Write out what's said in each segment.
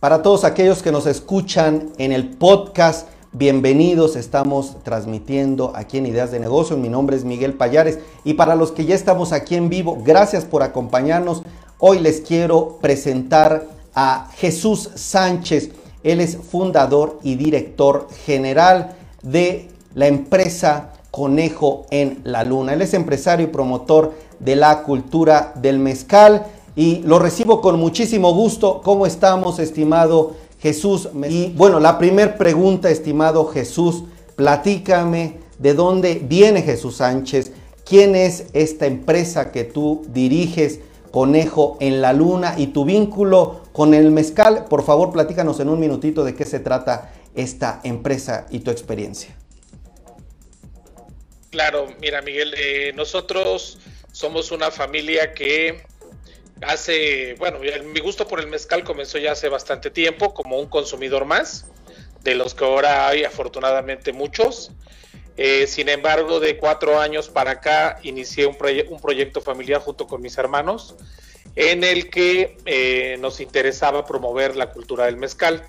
Para todos aquellos que nos escuchan en el podcast, bienvenidos. Estamos transmitiendo aquí en Ideas de Negocio. Mi nombre es Miguel Payares. Y para los que ya estamos aquí en vivo, gracias por acompañarnos. Hoy les quiero presentar a Jesús Sánchez. Él es fundador y director general de la empresa Conejo en la Luna. Él es empresario y promotor de la cultura del mezcal y lo recibo con muchísimo gusto. ¿Cómo estamos, estimado Jesús? Y bueno, la primera pregunta, estimado Jesús, platícame de dónde viene Jesús Sánchez, quién es esta empresa que tú diriges, Conejo en la Luna, y tu vínculo con el mezcal. Por favor, platícanos en un minutito de qué se trata esta empresa y tu experiencia. Claro, mira Miguel, eh, nosotros somos una familia que hace, bueno, mi gusto por el mezcal comenzó ya hace bastante tiempo como un consumidor más, de los que ahora hay afortunadamente muchos. Eh, sin embargo, de cuatro años para acá inicié un, proyecto familiar junto con mis hermanos en el que eh, nos interesaba promover la cultura del mezcal.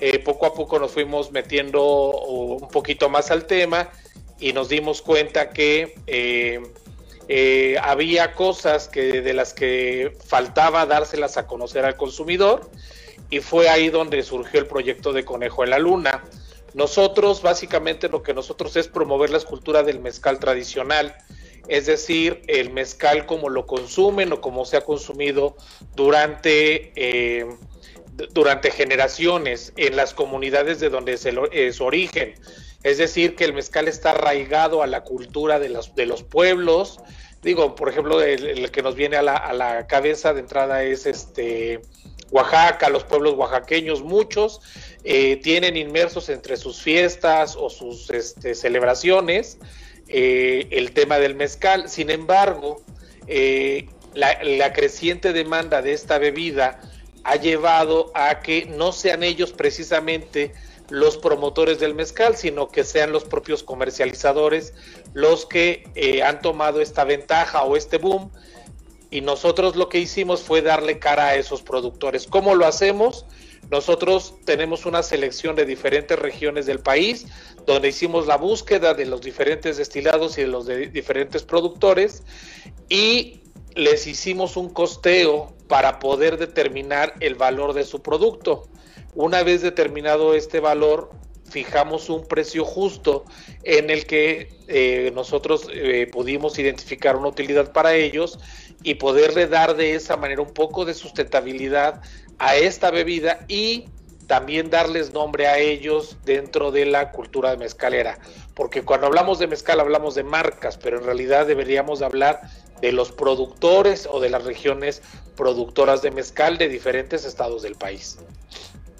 Eh, poco a poco nos fuimos metiendo un poquito más al tema y nos dimos cuenta que eh, había cosas que de las que faltaba dárselas a conocer al consumidor y fue ahí donde surgió el proyecto de Conejo en la Luna. Nosotros, básicamente, lo que nosotros es promover la escultura del mezcal tradicional, es decir, el mezcal como lo consumen o como se ha consumido durante, eh, durante generaciones en las comunidades de donde es, es su origen. Es decir, que el mezcal está arraigado a la cultura de los, de los pueblos. Digo, por ejemplo, el, que nos viene a la, a la, cabeza de entrada es este Oaxaca, los pueblos oaxaqueños, muchos eh, tienen inmersos entre sus fiestas o sus este, celebraciones eh, el tema del mezcal. Sin embargo, eh, la, la creciente demanda de esta bebida ha llevado a que no sean ellos precisamente los promotores del mezcal, sino que sean los propios comercializadores los que eh, han tomado esta ventaja o este boom. Y nosotros lo que hicimos fue darle cara a esos productores. ¿Cómo lo hacemos? Nosotros tenemos una selección de diferentes regiones del país donde hicimos la búsqueda de los diferentes destilados y de los diferentes productores y les hicimos un costeo para poder determinar el valor de su producto. Una vez determinado este valor, fijamos un precio justo en el que eh, nosotros eh, pudimos identificar una utilidad para ellos y poderle dar de esa manera un poco de sustentabilidad a esta bebida y también darles nombre a ellos dentro de la cultura de mezcalera, porque cuando hablamos de mezcal hablamos de marcas, pero en realidad deberíamos hablar de los productores o de las regiones productoras de mezcal de diferentes estados del país.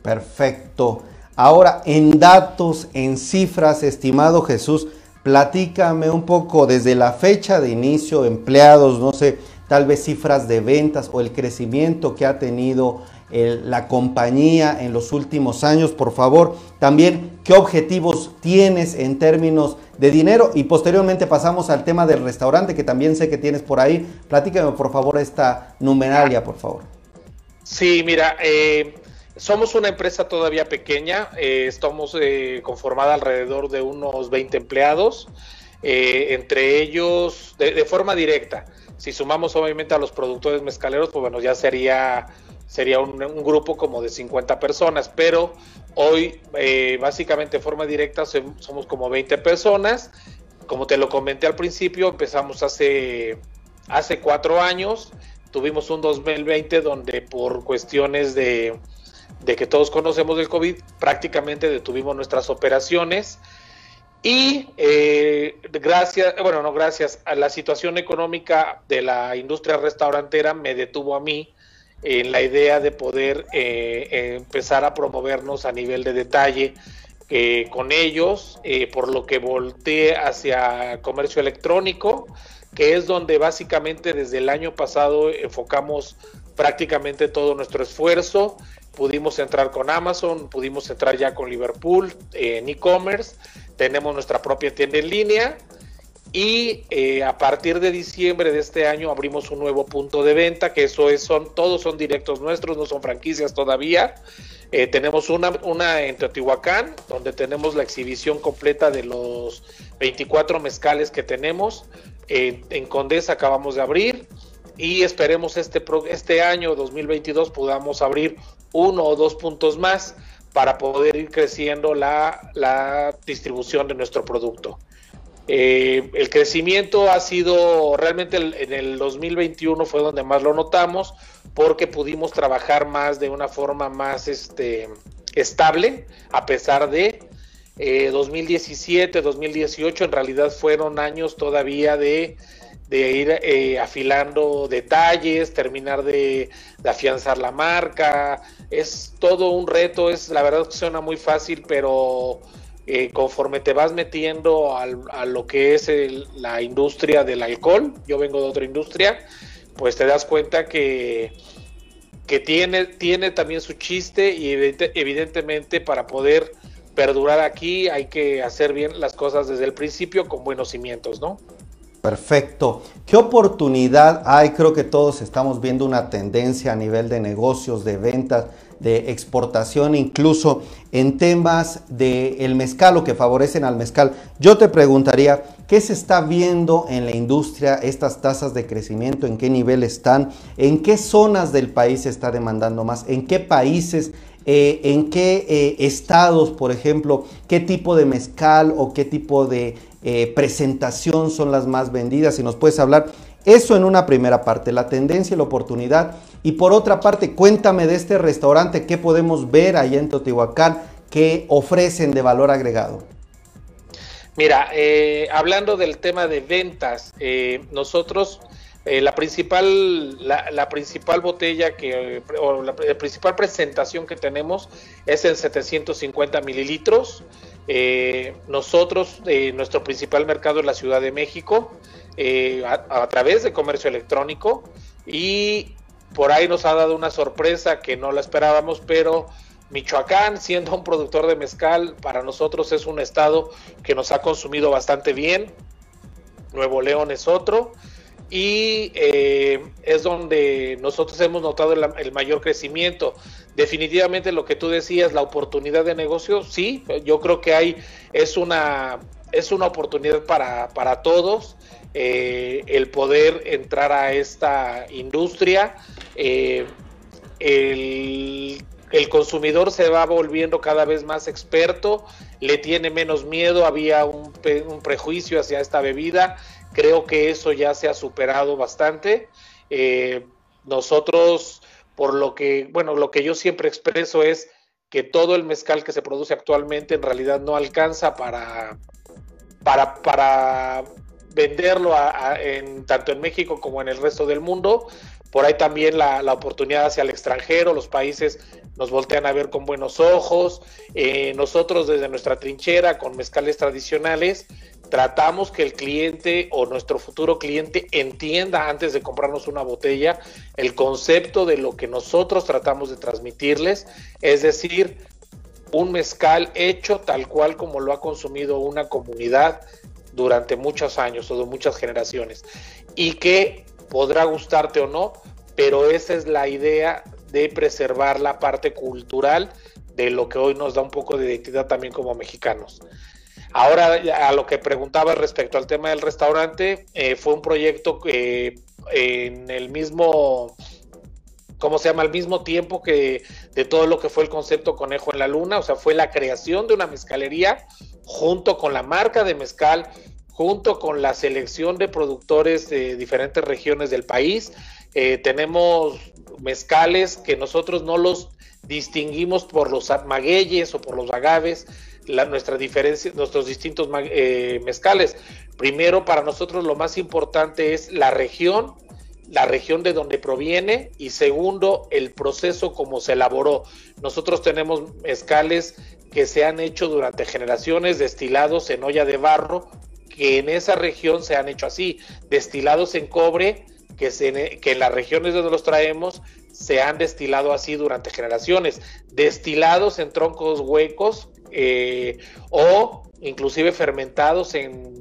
Perfecto. Ahora, en datos, en cifras, estimado Jesús, platícame un poco desde la fecha de inicio, empleados, no sé, tal vez cifras de ventas o el crecimiento que ha tenido la compañía en los últimos años, por favor. También, ¿qué objetivos tienes en términos de dinero? Y posteriormente pasamos al tema del restaurante, que también sé que tienes por ahí. Platícame, por favor, esta numeraria, por favor. Sí, mira, eh, somos una empresa todavía pequeña, eh, estamos eh, conformada alrededor de unos 20 empleados, eh, entre ellos de, forma directa. Si sumamos obviamente a los productores mezcaleros, pues bueno, ya sería, sería un, grupo como de 50 personas, pero hoy básicamente de forma directa somos como 20 personas. Como te lo comenté al principio, empezamos hace, hace cuatro años, tuvimos un 2020 donde por cuestiones de de que todos conocemos del COVID, prácticamente detuvimos nuestras operaciones y eh, gracias, bueno, no gracias, a la situación económica de la industria restaurantera me detuvo a mí en la idea de poder eh, empezar a promovernos a nivel de detalle eh, con ellos, por lo que volteé hacia comercio electrónico, que es donde básicamente desde el año pasado enfocamos prácticamente todo nuestro esfuerzo pudimos entrar con Amazon, pudimos entrar ya con Liverpool en e-commerce, tenemos nuestra propia tienda en línea. Y eh, a partir de diciembre de este año abrimos un nuevo punto de venta, que eso es, son, todos son directos nuestros, no son franquicias todavía, Eh, tenemos una, una en Teotihuacán, donde tenemos la exhibición completa de los 24 mezcales que tenemos. en Condesa acabamos de abrir. Y esperemos este, este año 2022 podamos abrir uno o dos puntos más para poder ir creciendo la, la distribución de nuestro producto. Eh, el crecimiento ha sido realmente en el 2021 fue donde más lo notamos porque pudimos trabajar más de una forma más este, estable a pesar de 2017, eh, 2018 en realidad fueron años todavía de, ir eh, afilando detalles, terminar de, de, afianzar la marca. Es todo un reto, es la verdad que suena muy fácil, pero eh, conforme te vas metiendo a lo que es la industria del alcohol, yo vengo de otra industria, pues te das cuenta que, que tiene, tiene también su chiste y evidentemente para poder perdurar aquí hay que hacer bien las cosas desde el principio con buenos cimientos, ¿no? Perfecto. ¿Qué oportunidad hay? Creo que todos estamos viendo una tendencia a nivel de negocios, de ventas, de exportación, incluso en temas del el mezcal o que favorecen al mezcal. Yo te preguntaría, ¿qué se está viendo en la industria, estas tasas de crecimiento, en qué nivel están, en qué zonas del país se está demandando más, en qué países eh, en qué eh, estados, por ejemplo, qué tipo de mezcal o qué tipo de eh, presentación son las más vendidas. Si nos puedes hablar eso en una primera parte, la tendencia y la oportunidad. Y por otra parte, cuéntame de este restaurante, qué podemos ver allá en Teotihuacán, qué ofrecen de valor agregado. Mira, hablando del tema de ventas, nosotros eh, la principal la, principal botella que o la, principal presentación que tenemos es en 750 mililitros eh, nosotros eh, nuestro principal mercado es la Ciudad de México a, a, través de comercio electrónico y por ahí nos ha dado una sorpresa que no la esperábamos pero Michoacán, siendo un productor de mezcal, para nosotros es un estado que nos ha consumido bastante bien. Nuevo León es otro y eh, es donde nosotros hemos notado el, mayor crecimiento. Definitivamente lo que tú decías, la oportunidad de negocio, sí, yo creo que hay, es una, es una oportunidad para, para todos eh, el poder entrar a esta industria. Eh, el, el consumidor se va volviendo cada vez más experto, le tiene menos miedo, había un, un prejuicio hacia esta bebida Creo que eso ya se ha superado bastante. Eh, nosotros, por lo que, bueno, lo que yo siempre expreso es que todo el mezcal que se produce actualmente en realidad no alcanza para, para, para venderlo en, tanto en México como en el resto del mundo. Por ahí también la, oportunidad hacia el extranjero, los países nos voltean a ver con buenos ojos. Eh, nosotros desde nuestra trinchera con mezcales tradicionales tratamos que el cliente o nuestro futuro cliente entienda antes de comprarnos una botella el concepto de lo que nosotros tratamos de transmitirles, es decir, un mezcal hecho tal cual como lo ha consumido una comunidad durante muchos años o de muchas generaciones y que podrá gustarte o no, pero esa es la idea de preservar la parte cultural de lo que hoy nos da un poco de identidad también como mexicanos. Ahora, a lo que preguntaba respecto al tema del restaurante, eh, fue un proyecto que en el mismo, ¿cómo se llama? Al mismo tiempo que de todo lo que fue el concepto Conejo en la Luna, o sea, fue la creación de una mezcalería junto con la marca de mezcal, junto con la selección de productores de diferentes regiones del país. Eh, tenemos mezcales que nosotros no los distinguimos por los magueyes o por los agaves, la, nuestra nuestros distintos eh, mezcales. Primero, para nosotros lo más importante es la región, la región de donde proviene y segundo, el proceso como se elaboró. Nosotros tenemos mezcales que se han hecho durante generaciones, destilados en olla de barro, que en esa región se han hecho así, destilados en cobre, que, se, que en las regiones donde los traemos se han destilado así durante generaciones, destilados en troncos huecos eh, o inclusive fermentados en,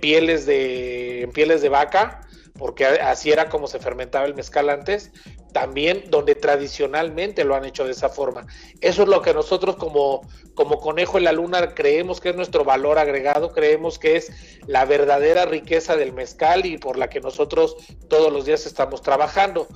pieles de, en pieles de vaca porque así era como se fermentaba el mezcal antes, también donde tradicionalmente lo han hecho de esa forma. Eso es lo que nosotros como, como conejo en la luna creemos que es nuestro valor agregado, creemos que es la verdadera riqueza del mezcal y por la que nosotros todos los días estamos trabajando.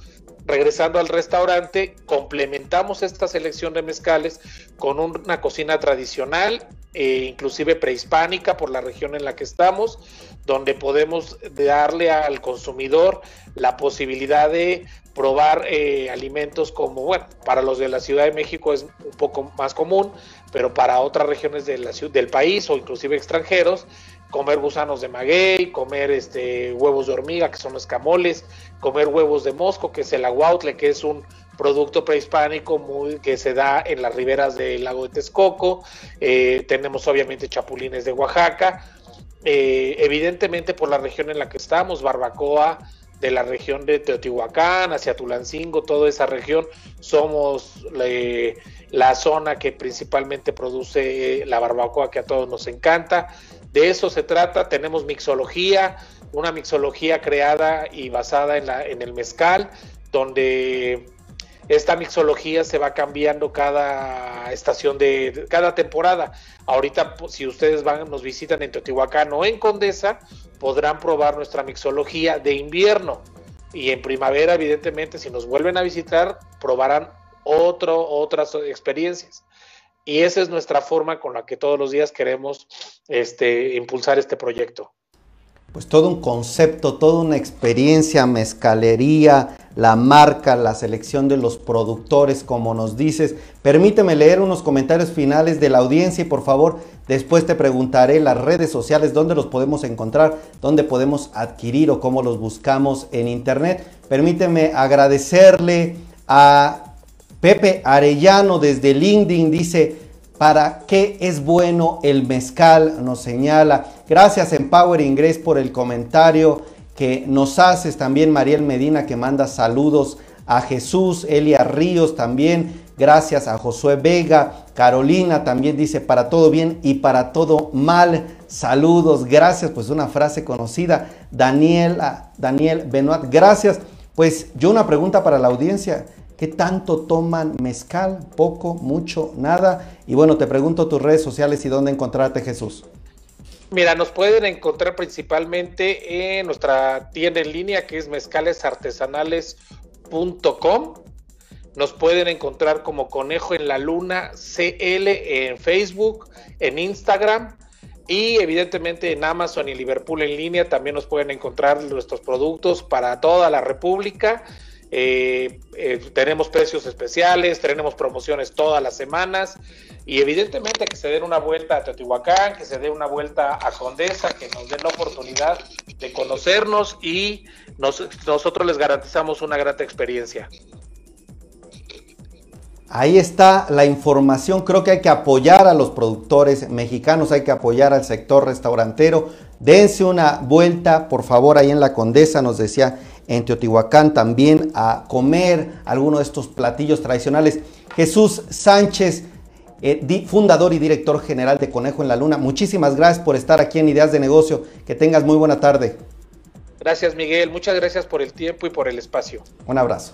Regresando al restaurante, complementamos esta selección de mezcales con una cocina tradicional, e inclusive prehispánica por la región en la que estamos, donde podemos darle al consumidor la posibilidad de probar eh, alimentos como, bueno, para los de la Ciudad de México es un poco más común, pero para otras regiones del país o inclusive extranjeros, comer gusanos de maguey, comer este, huevos de hormiga, que son escamoles, comer huevos de mosco, que es el aguautle, que es un producto prehispánico muy, que se da en las riberas del lago de Texcoco. Eh, tenemos obviamente chapulines de Oaxaca. Eh, evidentemente por la región en la que estamos, barbacoa de la región de Teotihuacán hacia Tulancingo, toda esa región, somos eh, la zona que principalmente produce la barbacoa que a todos nos encanta. De eso se trata, tenemos mixología, una mixología creada y basada en, el mezcal, donde esta mixología se va cambiando cada estación de, cada temporada. Ahorita, si ustedes van, nos visitan en Teotihuacán o en Condesa, podrán probar nuestra mixología de invierno. Y en primavera, evidentemente, si nos vuelven a visitar, probarán otro, otras experiencias. Y esa es nuestra forma con la que todos los días queremos este, impulsar este proyecto. Pues todo un concepto, toda una experiencia, mezcalería, la marca, la selección de los productores, como nos dices. Permíteme leer unos comentarios finales de la audiencia y por favor después te preguntaré las redes sociales, dónde los podemos encontrar, dónde podemos adquirir o cómo los buscamos en internet. Permíteme agradecerle a Pepe Arellano desde LinkedIn dice, ¿para qué es bueno el mezcal? Nos señala. Gracias Empower Ingress por el comentario que nos haces. También Mariel Medina que manda saludos a Jesús, Elia Ríos también. Gracias a Josué Vega. Carolina también dice para todo bien y para todo mal. Saludos, gracias. Pues una frase conocida. Daniel, Daniel Benoit, gracias. Pues yo una pregunta para la audiencia. ¿Qué tanto toman mezcal? ¿Poco? ¿Mucho? ¿Nada? Y bueno, te pregunto tus redes sociales y dónde encontrarte Jesús. Mira, nos pueden encontrar principalmente en nuestra tienda en línea que es mezcalesartesanales.com. Nos pueden encontrar como Conejo en la Luna CL en Facebook, en Instagram y evidentemente en Amazon y Liverpool en línea también nos pueden encontrar nuestros productos para toda la República eh, eh, tenemos precios especiales, tenemos promociones todas las semanas y evidentemente que se den una vuelta a Teotihuacán, que se dé una vuelta a Condesa, que nos den la oportunidad de conocernos y nosotros les garantizamos una grata experiencia. Ahí está la información. Creo que hay que apoyar a los productores mexicanos, hay que apoyar al sector restaurantero. Dense una vuelta, por favor, ahí en la Condesa, nos decía en Teotihuacán también a comer alguno de estos platillos tradicionales. Jesús Sánchez, eh, fundador y director general de Conejo en la Luna, muchísimas gracias por estar aquí en Ideas de Negocio. Que tengas muy buena tarde. Gracias Miguel, muchas gracias por el tiempo y por el espacio. Un abrazo.